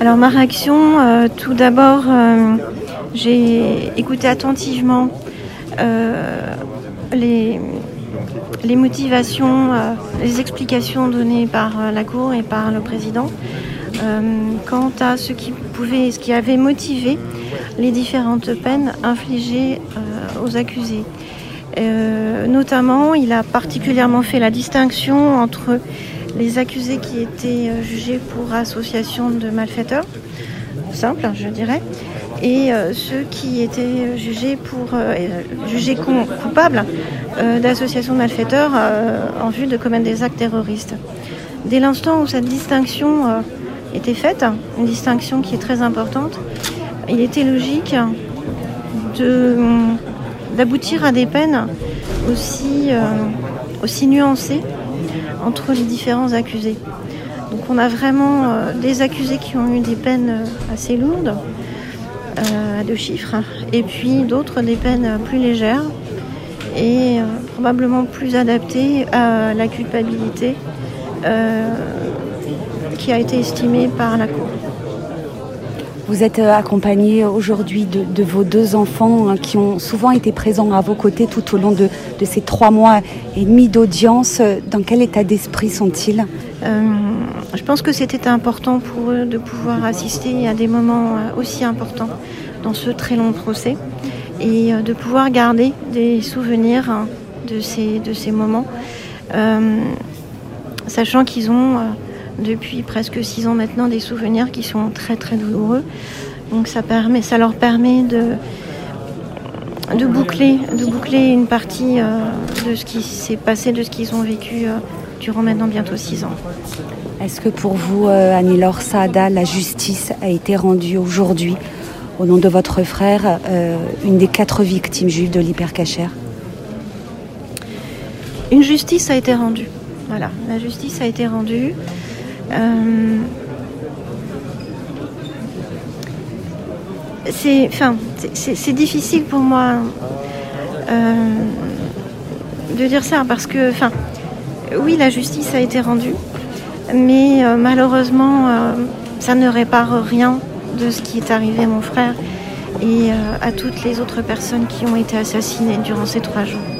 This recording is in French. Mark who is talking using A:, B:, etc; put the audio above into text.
A: Alors ma réaction, euh, tout d'abord, euh, j'ai écouté attentivement euh, les, les motivations, les explications données par la Cour et par le président quant à ce qui pouvait, ce qui avait motivé les différentes peines infligées aux accusés. Notamment, il a particulièrement fait la distinction entre les accusés qui étaient euh, jugés pour association de malfaiteurs, simple, je dirais, et euh, ceux qui étaient jugés pour euh, coupables d'association de malfaiteurs en vue de commettre des actes terroristes. Dès l'instant où cette distinction était faite, une distinction qui est très importante, il était logique d'aboutir à des peines aussi nuancées entre les différents accusés. Donc on a vraiment euh, des accusés qui ont eu des peines euh, assez lourdes, euh, à deux chiffres, et puis d'autres des peines plus légères et probablement plus adaptées à la culpabilité qui a été estimée par la Cour.
B: Vous êtes euh, accompagné aujourd'hui de, vos deux enfants hein, qui ont souvent été présents à vos côtés tout au long de, ces trois mois et demi d'audience. Dans quel état d'esprit sont-ils?
A: Euh, je pense que c'était important pour eux de pouvoir assister à des moments euh, aussi importants dans ce très long procès et de pouvoir garder des souvenirs hein, de ces, de ces moments, sachant qu'ils ont depuis presque six ans maintenant des souvenirs qui sont très très douloureux. Donc ça, permet, ça leur permet de, de, boucler, de boucler une partie euh, de ce qui s'est passé, de ce qu'ils ont vécu euh, durant maintenant bientôt six ans.
B: Est-ce que pour vous, euh, Annie-Laure Saada, la justice a été rendue aujourd'hui au nom de votre frère, euh, une des quatre victimes juives de l'hypercachère?
A: Une justice a été rendue. Voilà, la justice a été rendue. Euh, c'est, difficile pour moi euh, de dire ça parce que, enfin, oui, la justice a été rendue, mais euh, malheureusement, ça ne répare rien de ce qui est arrivé à mon frère et à toutes les autres personnes qui ont été assassinées durant ces trois jours.